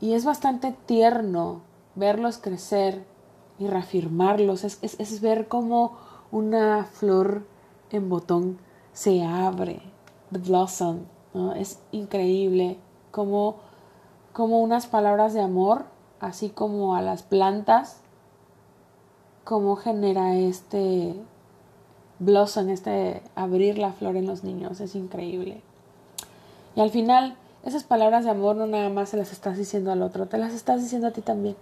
y es bastante tierno verlos crecer y reafirmarlos. Es, es, ver cómo una flor en botón se abre, the blossom. Es increíble como, como unas palabras de amor, así como a las plantas, cómo genera este blossom, este abrir la flor en los niños, es increíble. Y al final, esas palabras de amor no nada más se las estás diciendo al otro, te las estás diciendo a ti también.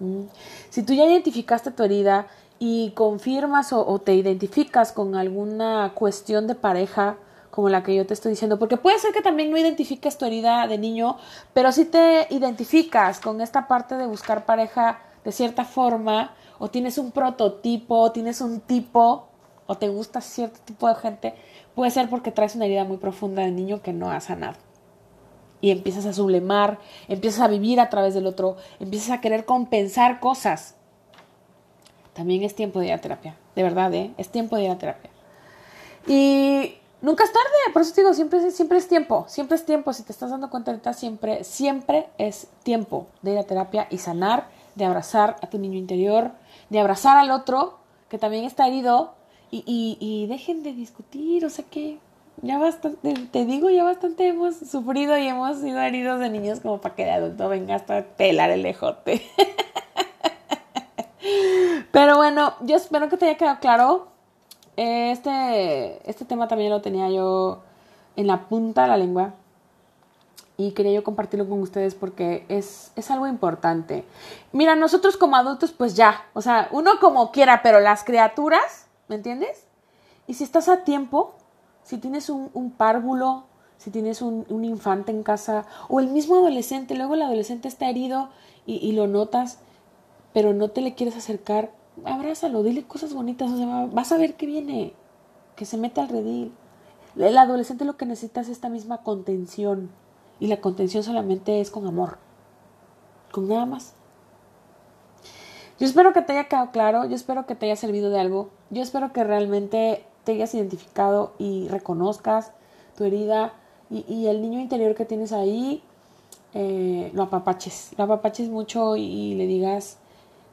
Mm. Si tú ya identificaste tu herida y confirmas o, te identificas con alguna cuestión de pareja, como la que yo te estoy diciendo, porque puede ser que también no identifiques tu herida de niño, pero si te identificas con esta parte de buscar pareja de cierta forma, o tienes un prototipo, o tienes un tipo, o te gusta cierto tipo de gente, puede ser porque traes una herida muy profunda de niño que no ha sanado. Y empiezas a sublemar, empiezas a vivir a través del otro, empiezas a querer compensar cosas. También es tiempo de ir a terapia, de verdad, ¿eh? Es tiempo de ir a terapia. Y Nunca es tarde, por eso te digo, siempre, siempre es tiempo, siempre es tiempo, si te estás dando cuenta ahorita, siempre, siempre es tiempo de ir a terapia y sanar, de abrazar a tu niño interior, de abrazar al otro que también está herido y, y, dejen de discutir, o sea que ya bastante, te digo, ya bastante hemos sufrido y hemos sido heridos de niños como para que de adulto venga hasta pelar el ejote. Pero bueno, yo espero que te haya quedado claro. Este, este tema también lo tenía yo en la punta de la lengua y quería yo compartirlo con ustedes porque es, es algo importante. Mira, nosotros como adultos, pues ya, o sea, uno como quiera, pero las criaturas, ¿me entiendes? Y si estás a tiempo, si tienes un, párvulo, si tienes un, infante en casa, o el mismo adolescente, luego el adolescente está herido y, y, lo notas, pero no te le quieres acercar, abrázalo, dile cosas bonitas, o sea, vas a ver que viene, que se mete al redil. El adolescente lo que necesita es esta misma contención y la contención solamente es con amor, con nada más. Yo espero que te haya quedado claro, yo espero que te haya servido de algo, yo espero que realmente te hayas identificado y reconozcas tu herida y, el niño interior que tienes ahí, eh, lo apapaches, lo apapaches mucho y, le digas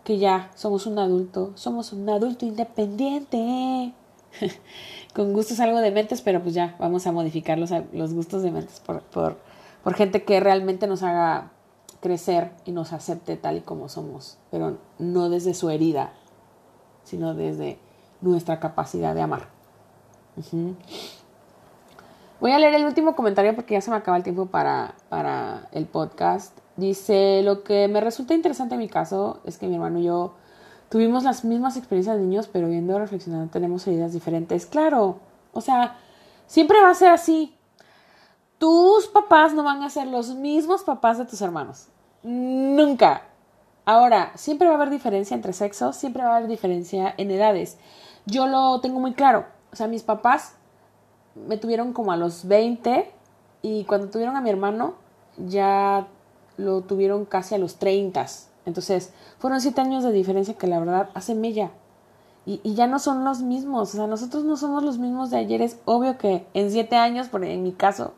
que ya somos un adulto, somos un adulto independiente. Con gustos algo de mentes, pero pues ya vamos a modificar los, gustos de mentes por gente que realmente nos haga crecer y nos acepte tal y como somos, pero no desde su herida, sino desde nuestra capacidad de amar. Voy a leer el último comentario porque ya se me acaba el tiempo para, para el podcast. Dice, lo que me resulta interesante en mi caso es que mi hermano y yo tuvimos las mismas experiencias de niños, pero viendo, reflexionando, tenemos heridas diferentes. Claro, o sea, siempre va a ser así tus papás no van a ser los mismos papás de tus hermanos. Nunca. Ahora, siempre va a haber diferencia entre sexos, siempre va a haber diferencia en edades. Yo lo tengo muy claro. O sea, mis papás me tuvieron como a los 20 y cuando tuvieron a mi hermano ya lo tuvieron casi a los 30. Entonces, fueron siete años de diferencia que la verdad hace mella. Y, y, ya no son los mismos. O sea, nosotros no somos los mismos de ayer. Es obvio que en siete años, por en mi caso,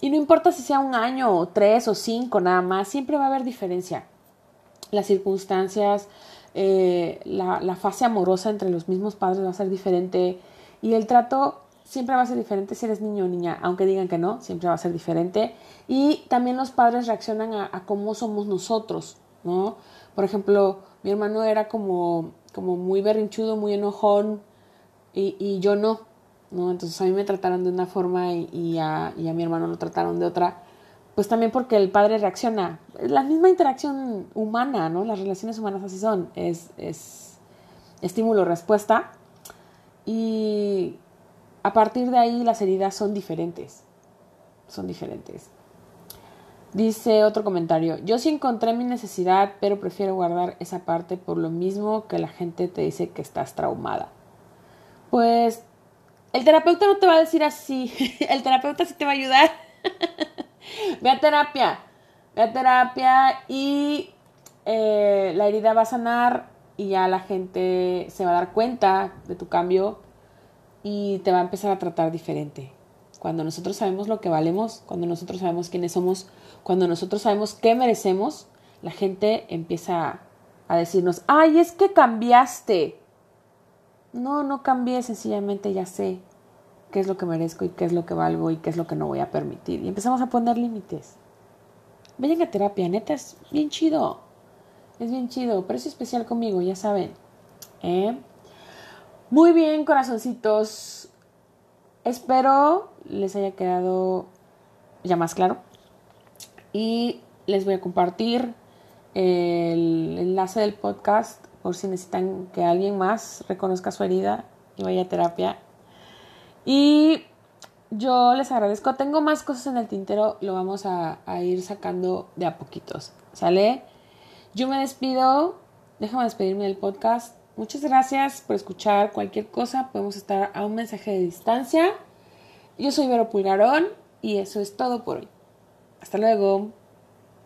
y no importa si sea un año o tres o cinco nada más, siempre va a haber diferencia. Las circunstancias, eh, la, fase amorosa entre los mismos padres va a ser diferente y el trato siempre va a ser diferente si eres niño o niña, aunque digan que no, siempre va a ser diferente. Y también los padres reaccionan a, a cómo somos nosotros, ¿no? Por ejemplo, mi hermano era como, como muy berrinchudo, muy enojón y, y yo no. ¿No? Entonces a mí me trataron de una forma y, a, mi hermano lo trataron de otra, pues también porque el padre reacciona. La misma interacción humana, ¿no? Las relaciones humanas así son, es, es estímulo-respuesta y a partir de ahí las heridas son diferentes, son diferentes. Dice otro comentario, yo sí encontré mi necesidad, pero prefiero guardar esa parte por lo mismo que la gente te dice que estás traumada. Pues el terapeuta no te va a decir así. El terapeuta sí te va a ayudar. Ve a terapia. Ve a terapia y eh, la herida va a sanar y ya la gente se va a dar cuenta de tu cambio y te va a empezar a tratar diferente. Cuando nosotros sabemos lo que valemos, cuando nosotros sabemos quiénes somos, cuando nosotros sabemos qué merecemos, la gente empieza a decirnos, ay, es que cambiaste. No, no cambié, sencillamente ya sé qué es lo que merezco y qué es lo que valgo y qué es lo que no voy a permitir. Y empezamos a poner límites. Vayan a terapia, neta, es bien chido. Es bien chido, precio especial conmigo, ya saben. ¿Eh? Muy bien, corazoncitos. Espero les haya quedado ya más claro. Y les voy a compartir el enlace del podcast por si necesitan que alguien más reconozca su herida y vaya a terapia. Y yo les agradezco. Tengo más cosas en el tintero, lo vamos a, a, ir sacando de a poquitos. ¿Sale? Yo me despido. Déjame despedirme del podcast. Muchas gracias por escuchar cualquier cosa. Podemos estar a un mensaje de distancia. Yo soy Vero Pulgarón y eso es todo por hoy. Hasta luego.